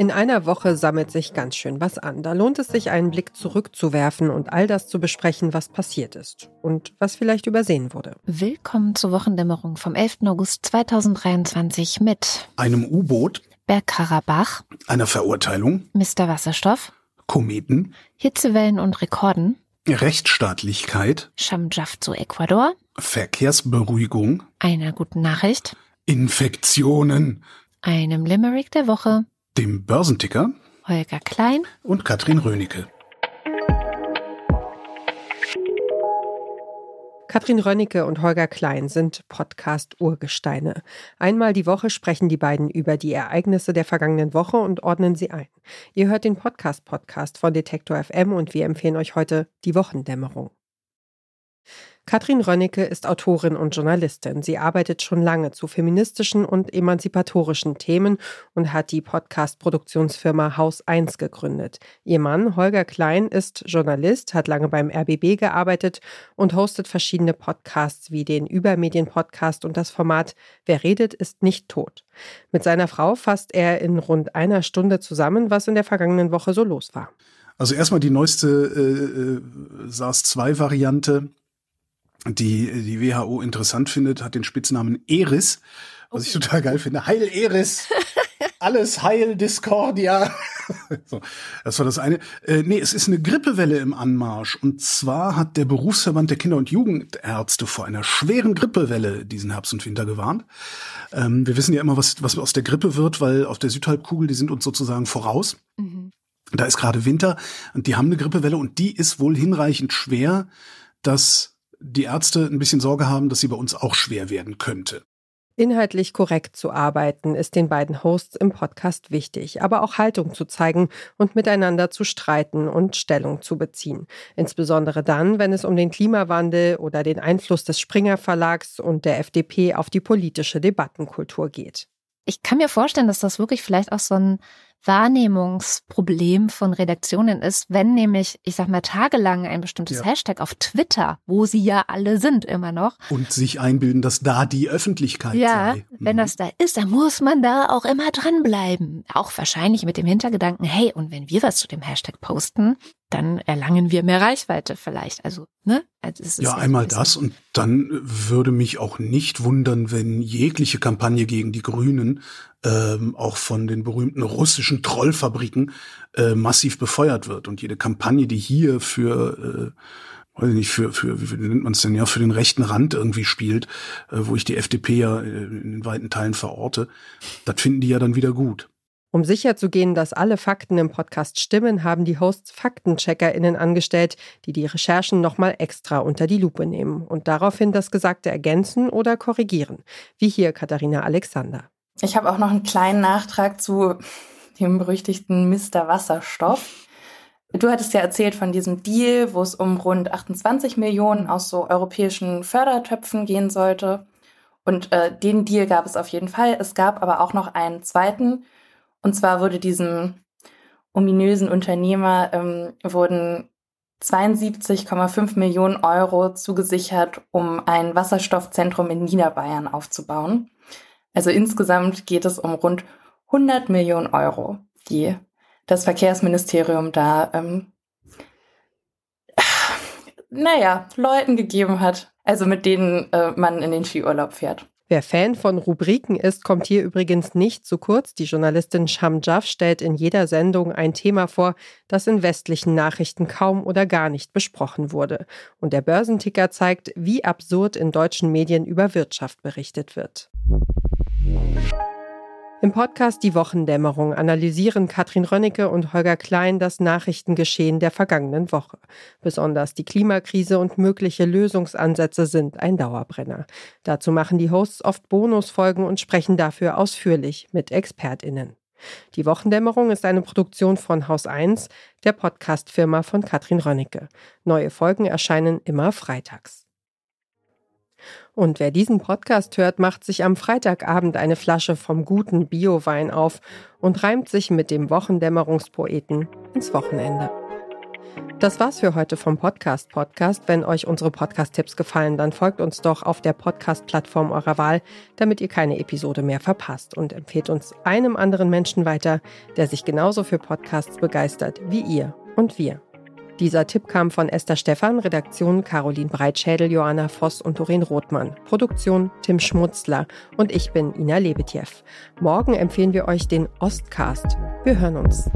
In einer Woche sammelt sich ganz schön was an. Da lohnt es sich, einen Blick zurückzuwerfen und all das zu besprechen, was passiert ist und was vielleicht übersehen wurde. Willkommen zur Wochendämmerung vom 11. August 2023 mit einem U-Boot, Bergkarabach, einer Verurteilung, Mr. Wasserstoff, Kometen, Hitzewellen und Rekorden, Rechtsstaatlichkeit, Shamjaf zu Ecuador, Verkehrsberuhigung, einer guten Nachricht, Infektionen, einem Limerick der Woche, dem Börsenticker, Holger Klein und Katrin Rönecke. Katrin Rönnecke und Holger Klein sind Podcast-Urgesteine. Einmal die Woche sprechen die beiden über die Ereignisse der vergangenen Woche und ordnen sie ein. Ihr hört den Podcast-Podcast von Detektor FM und wir empfehlen euch heute die Wochendämmerung. Katrin Rönnecke ist Autorin und Journalistin. Sie arbeitet schon lange zu feministischen und emanzipatorischen Themen und hat die Podcast-Produktionsfirma Haus 1 gegründet. Ihr Mann Holger Klein ist Journalist, hat lange beim RBB gearbeitet und hostet verschiedene Podcasts wie den Übermedien-Podcast und das Format Wer redet, ist nicht tot. Mit seiner Frau fasst er in rund einer Stunde zusammen, was in der vergangenen Woche so los war. Also erstmal die neueste äh, äh SARS-2-Variante die die WHO interessant findet, hat den Spitznamen Eris, was ich total geil finde. Heil Eris! Alles Heil Discordia! so, das war das eine. Äh, nee, es ist eine Grippewelle im Anmarsch. Und zwar hat der Berufsverband der Kinder- und Jugendärzte vor einer schweren Grippewelle diesen Herbst und Winter gewarnt. Ähm, wir wissen ja immer, was, was aus der Grippe wird, weil auf der Südhalbkugel, die sind uns sozusagen voraus. Mhm. Da ist gerade Winter und die haben eine Grippewelle und die ist wohl hinreichend schwer, dass die Ärzte ein bisschen Sorge haben, dass sie bei uns auch schwer werden könnte. Inhaltlich korrekt zu arbeiten ist den beiden Hosts im Podcast wichtig, aber auch Haltung zu zeigen und miteinander zu streiten und Stellung zu beziehen. Insbesondere dann, wenn es um den Klimawandel oder den Einfluss des Springer Verlags und der FDP auf die politische Debattenkultur geht. Ich kann mir vorstellen, dass das wirklich vielleicht auch so ein Wahrnehmungsproblem von Redaktionen ist, wenn nämlich, ich sag mal, tagelang ein bestimmtes ja. Hashtag auf Twitter, wo sie ja alle sind immer noch. Und sich einbilden, dass da die Öffentlichkeit ja, sei. Ja, wenn mhm. das da ist, dann muss man da auch immer dranbleiben. Auch wahrscheinlich mit dem Hintergedanken, hey, und wenn wir was zu dem Hashtag posten, dann erlangen wir mehr Reichweite vielleicht. Also, ne? Also ja, einmal das und dann würde mich auch nicht wundern, wenn jegliche Kampagne gegen die Grünen ähm, auch von den berühmten russischen Trollfabriken äh, massiv befeuert wird und jede Kampagne, die hier für äh, weiß ich nicht, für, für, wie nennt man es denn ja, für den rechten Rand irgendwie spielt, äh, wo ich die FDP ja äh, in weiten Teilen verorte, das finden die ja dann wieder gut. Um sicherzugehen, dass alle Fakten im Podcast stimmen, haben die Hosts FaktencheckerInnen angestellt, die die Recherchen nochmal extra unter die Lupe nehmen und daraufhin das Gesagte ergänzen oder korrigieren. Wie hier Katharina Alexander. Ich habe auch noch einen kleinen Nachtrag zu dem berüchtigten Mr. Wasserstoff. Du hattest ja erzählt von diesem Deal, wo es um rund 28 Millionen aus so europäischen Fördertöpfen gehen sollte. Und äh, den Deal gab es auf jeden Fall. Es gab aber auch noch einen zweiten, und zwar wurde diesem ominösen Unternehmer ähm, wurden 72,5 Millionen Euro zugesichert, um ein Wasserstoffzentrum in Niederbayern aufzubauen. Also insgesamt geht es um rund 100 Millionen Euro, die das Verkehrsministerium da, ähm, naja, Leuten gegeben hat, also mit denen äh, man in den Skiurlaub fährt. Wer Fan von Rubriken ist, kommt hier übrigens nicht zu kurz. Die Journalistin Sham Jaff stellt in jeder Sendung ein Thema vor, das in westlichen Nachrichten kaum oder gar nicht besprochen wurde. Und der Börsenticker zeigt, wie absurd in deutschen Medien über Wirtschaft berichtet wird. Im Podcast Die Wochendämmerung analysieren Katrin Rönnecke und Holger Klein das Nachrichtengeschehen der vergangenen Woche. Besonders die Klimakrise und mögliche Lösungsansätze sind ein Dauerbrenner. Dazu machen die Hosts oft Bonusfolgen und sprechen dafür ausführlich mit ExpertInnen. Die Wochendämmerung ist eine Produktion von Haus 1, der Podcastfirma von Katrin Rönnecke. Neue Folgen erscheinen immer freitags. Und wer diesen Podcast hört, macht sich am Freitagabend eine Flasche vom guten Biowein auf und reimt sich mit dem Wochendämmerungspoeten ins Wochenende. Das war's für heute vom Podcast Podcast. Wenn euch unsere Podcast-Tipps gefallen, dann folgt uns doch auf der Podcast-Plattform eurer Wahl, damit ihr keine Episode mehr verpasst und empfehlt uns einem anderen Menschen weiter, der sich genauso für Podcasts begeistert wie ihr und wir. Dieser Tipp kam von Esther Stephan, Redaktion Caroline Breitschädel, Johanna Voss und Doreen Rothmann, Produktion Tim Schmutzler und ich bin Ina Lebetjew. Morgen empfehlen wir euch den Ostcast. Wir hören uns.